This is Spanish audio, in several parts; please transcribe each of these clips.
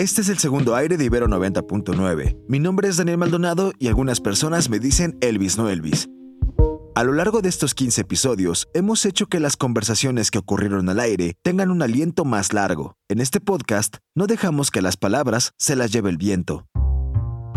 Este es el segundo aire de Ibero 90.9. Mi nombre es Daniel Maldonado y algunas personas me dicen Elvis, no Elvis. A lo largo de estos 15 episodios, hemos hecho que las conversaciones que ocurrieron al aire tengan un aliento más largo. En este podcast, no dejamos que las palabras se las lleve el viento.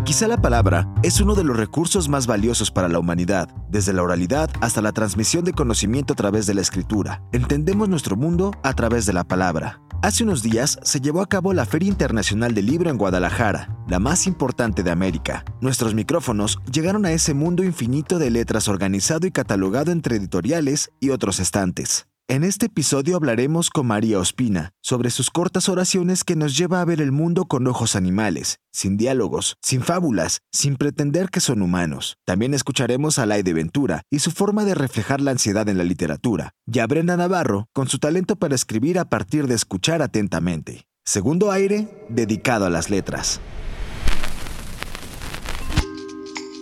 Quizá la palabra es uno de los recursos más valiosos para la humanidad, desde la oralidad hasta la transmisión de conocimiento a través de la escritura. Entendemos nuestro mundo a través de la palabra. Hace unos días se llevó a cabo la Feria Internacional del Libro en Guadalajara, la más importante de América. Nuestros micrófonos llegaron a ese mundo infinito de letras organizado y catalogado entre editoriales y otros estantes. En este episodio hablaremos con María Ospina sobre sus cortas oraciones que nos lleva a ver el mundo con ojos animales, sin diálogos, sin fábulas, sin pretender que son humanos. También escucharemos a Laide Ventura y su forma de reflejar la ansiedad en la literatura, y a Brenda Navarro con su talento para escribir a partir de escuchar atentamente. Segundo aire, dedicado a las letras.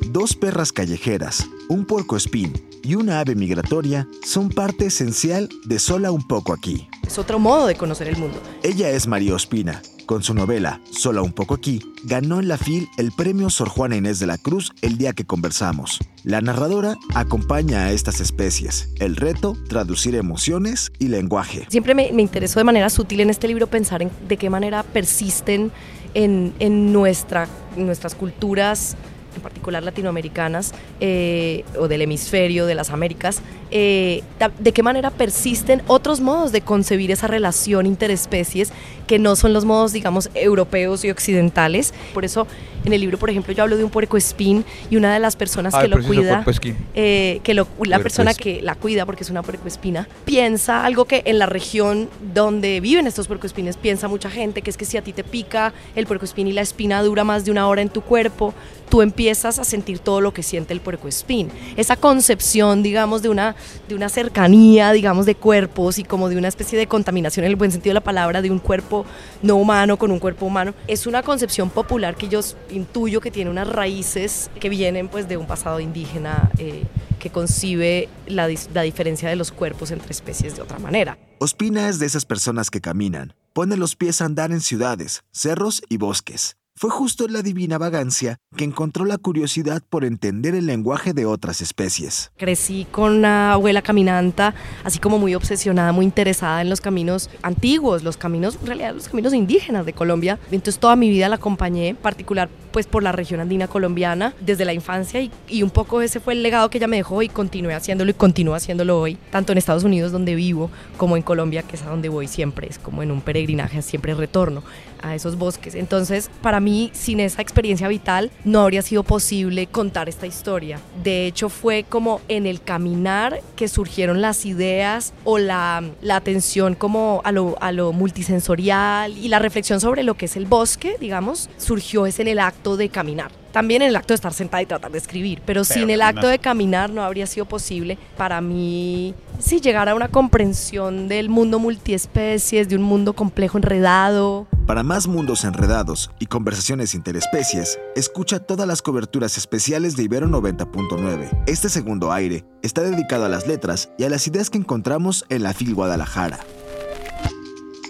Dos perras callejeras, un puerco espín y una ave migratoria son parte esencial de Sola un poco aquí. Es otro modo de conocer el mundo. Ella es María Ospina. Con su novela Sola un poco aquí, ganó en la FIL el premio Sor Juana Inés de la Cruz el día que conversamos. La narradora acompaña a estas especies. El reto, traducir emociones y lenguaje. Siempre me, me interesó de manera sutil en este libro pensar en de qué manera persisten en, en nuestra, nuestras culturas en particular latinoamericanas eh, o del hemisferio de las Américas, eh, de qué manera persisten otros modos de concebir esa relación interespecies que no son los modos, digamos, europeos y occidentales. Por eso en el libro, por ejemplo, yo hablo de un puerco espín y una de las personas Ah, que lo cuida, puercoespín. eh, que lo- la persona Puercoespín. que la cuida, porque es una puercoespina, piensa algo que en la región donde viven estos puercoespines piensa mucha gente, que es que si a ti te pica el puercoespín y la espina dura más de una hora en tu cuerpo, tú empiezas a sentir todo lo que siente el puercoespín. Esa concepción, digamos, de una, de una cercanía, digamos, de cuerpos y como de una especie de contaminación en el buen sentido de la palabra, de un cuerpo no humano con un cuerpo humano, es una concepción popular que yo intuyo que tiene unas raíces que vienen pues de un pasado indígena eh, que concibe la, la diferencia de los cuerpos entre especies de otra manera. Ospina es de esas personas que caminan, pone los pies a andar en ciudades, cerros y bosques. Fue justo en la divina vagancia que encontró la curiosidad por entender el lenguaje de otras especies. Crecí con una abuela caminanta, así como muy obsesionada, muy interesada en los caminos antiguos, los caminos, en realidad los caminos indígenas de Colombia. Entonces toda mi vida la acompañé, en particular pues por la región andina colombiana, desde la infancia y, y un poco ese fue el legado que ella me dejó y continué haciéndolo y continúo haciéndolo hoy, tanto en Estados Unidos donde vivo como en Colombia, que es a donde voy siempre, es como en un peregrinaje, siempre retorno a esos bosques. Entonces, para mí, sin esa experiencia vital, no habría sido posible contar esta historia. De hecho, fue como en el caminar que surgieron las ideas o la, la atención como a lo, a lo multisensorial y la reflexión sobre lo que es el bosque, digamos, surgió es en el acto de caminar. También en el acto de estar sentada y tratar de escribir, pero, sin el acto de caminar no habría sido posible para mí, sí, llegar a una comprensión del mundo multiespecies, de un mundo complejo, enredado, Para más mundos enredados y conversaciones interespecies, escucha todas las coberturas especiales de Ibero 90.9. Este segundo aire está dedicado a las letras y a las ideas que encontramos en la FIL Guadalajara.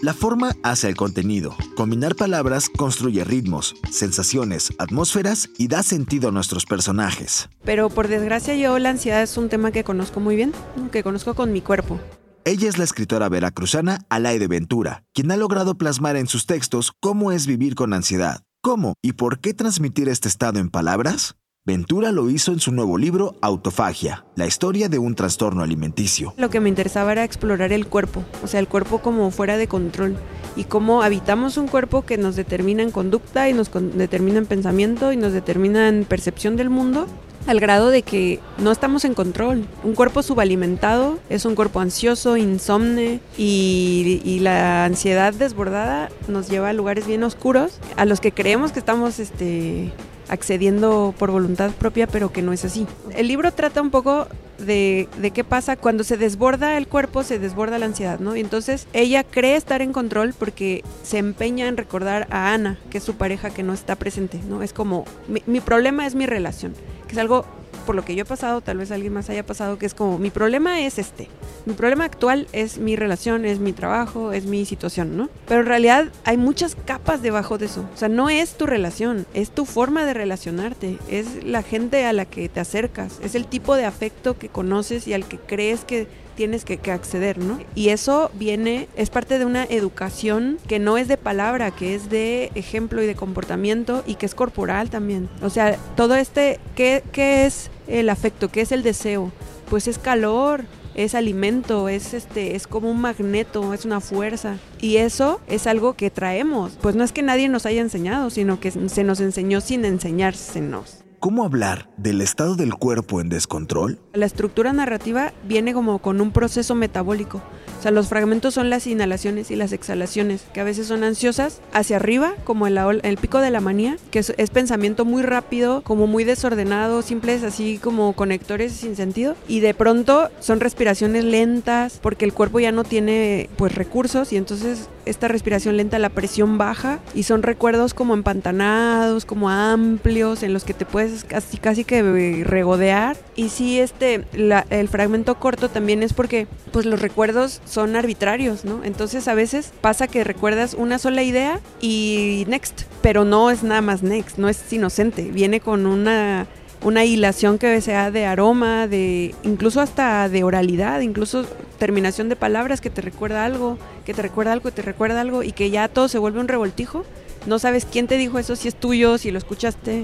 La forma hace el contenido. Combinar palabras construye ritmos, sensaciones, atmósferas y da sentido a nuestros personajes. Pero por desgracia yo la ansiedad es un tema que conozco muy bien, que conozco con mi cuerpo. Ella es la escritora veracruzana Alaide Ventura, quien ha logrado plasmar en sus textos cómo es vivir con ansiedad. ¿Cómo y por qué transmitir este estado en palabras? Ventura lo hizo en su nuevo libro Autofagia, la historia de un trastorno alimenticio. Lo que me interesaba era explorar el cuerpo, o sea, el cuerpo como fuera de control y cómo habitamos un cuerpo que nos determina en conducta y nos determina en pensamiento y nos determina en percepción del mundo al grado de que no estamos en control. Un cuerpo subalimentado es un cuerpo ansioso, insomne y, y la ansiedad desbordada nos lleva a lugares bien oscuros a los que creemos que estamos este, accediendo por voluntad propia, pero que no es así. El libro trata un poco de, de, qué pasa cuando se desborda el cuerpo, se desborda la ansiedad, ¿no? Y entonces ella cree estar en control porque se empeña en recordar a Ana, que es su pareja que no está presente, ¿no? Es como, mi, mi problema es mi relación, que es algo por lo que yo he pasado, tal vez alguien más haya pasado, que es como, mi problema es este. Mi problema actual es mi relación, es mi trabajo, es mi situación, ¿no? Pero en realidad hay muchas capas debajo de eso. O sea, no es tu relación, es tu forma de relacionarte, es la gente a la que te acercas, es el tipo de afecto que conoces y al que crees que tienes que, que, acceder, ¿no? Y eso viene, es parte de una educación que no es de palabra, que es de ejemplo y de comportamiento y que es corporal también. O sea, todo este, ¿qué, qué es el afecto? ¿Qué es el deseo? Pues es calor, es alimento, es este, es como un magneto, es una fuerza. Y eso es algo que traemos. Pues no es que nadie nos haya enseñado, sino que se nos enseñó sin enseñársenos. ¿Cómo hablar del estado del cuerpo en descontrol? La estructura narrativa viene como con un proceso metabólico. O sea, los fragmentos son las inhalaciones y las exhalaciones, que a veces son ansiosas, hacia arriba, como el, pico de la manía, que es, pensamiento muy rápido, como muy desordenado, simples así como conectores sin sentido. Y de pronto son respiraciones lentas, porque el cuerpo ya no tiene pues recursos y entonces esta respiración lenta, la presión baja y son recuerdos como empantanados, como amplios, en los que te puedes casi, casi que regodear. Y sí, este, el fragmento corto también es porque pues los recuerdos son arbitrarios, ¿no? Entonces a veces pasa que recuerdas una sola idea y next, pero no es nada más next, no es inocente, viene con una una hilación que sea de aroma, de incluso hasta de oralidad, incluso terminación de palabras que te recuerda algo, que te recuerda algo, que te recuerda algo y que ya todo se vuelve un revoltijo. No sabes quién te dijo eso, si es tuyo, si lo escuchaste,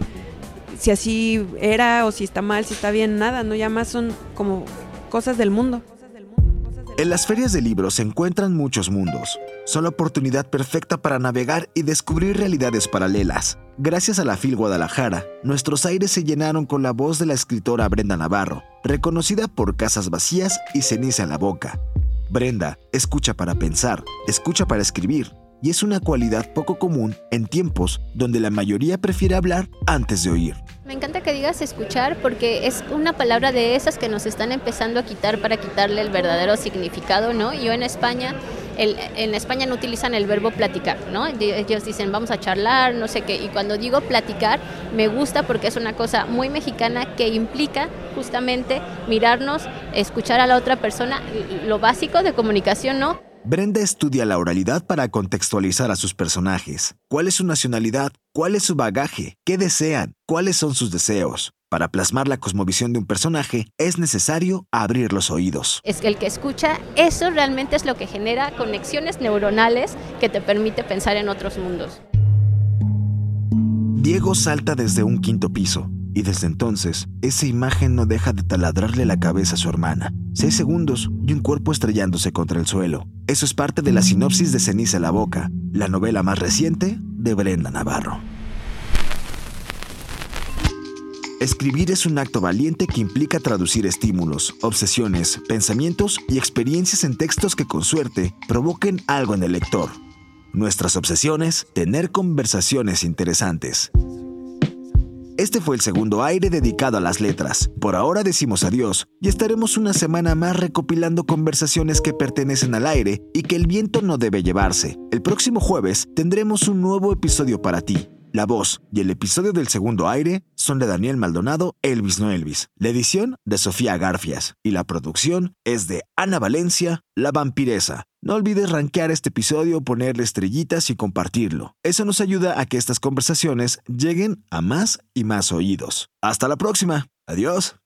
si así era o si está mal, si está bien, nada, no ya más son como cosas del mundo. En las ferias de libros se encuentran muchos mundos. Son la oportunidad perfecta para navegar y descubrir realidades paralelas. Gracias a la FIL Guadalajara, nuestros aires se llenaron con la voz de la escritora Brenda Navarro, reconocida por Casas Vacías y Ceniza en la Boca. Brenda escucha para pensar, escucha para escribir, y es una cualidad poco común en tiempos donde la mayoría prefiere hablar antes de oír. Me encanta que digas escuchar porque es una palabra de esas que nos están empezando a quitar para quitarle el verdadero significado, ¿no? Yo en España, en España no utilizan el verbo platicar, ¿no? Ellos dicen vamos a charlar, no sé qué, y cuando digo platicar me gusta porque es una cosa muy mexicana que implica justamente mirarnos, escuchar a la otra persona, lo básico de comunicación, ¿no? Brenda estudia la oralidad para contextualizar a sus personajes. ¿Cuál es su nacionalidad? ¿Cuál es su bagaje? ¿Qué desean? ¿Cuáles son sus deseos? Para plasmar la cosmovisión de un personaje es necesario abrir los oídos. Es que el que escucha, eso realmente es lo que genera conexiones neuronales que te permite pensar en otros mundos. Diego salta desde un quinto piso y desde entonces esa imagen no deja de taladrarle la cabeza a su hermana. Seis segundos y un cuerpo estrellándose contra el suelo. Eso es parte de la sinopsis de Ceniza en la Boca, la novela más reciente de Brenda Navarro. Escribir es un acto valiente que implica traducir estímulos, obsesiones, pensamientos y experiencias en textos que con suerte provoquen algo en el lector. Nuestras obsesiones, tener conversaciones interesantes. Este fue el segundo aire dedicado a las letras. Por ahora decimos adiós y estaremos una semana más recopilando conversaciones que pertenecen al aire y que el viento no debe llevarse. El próximo jueves tendremos un nuevo episodio para ti. La voz y el episodio del segundo aire son de Daniel Maldonado, Elvis no Elvis. La edición de Sofía Garfias y la producción es de Ana Valencia, La Vampiresa. No olvides rankear este episodio, ponerle estrellitas y compartirlo. Eso nos ayuda a que estas conversaciones lleguen a más y más oídos. Hasta la próxima. Adiós.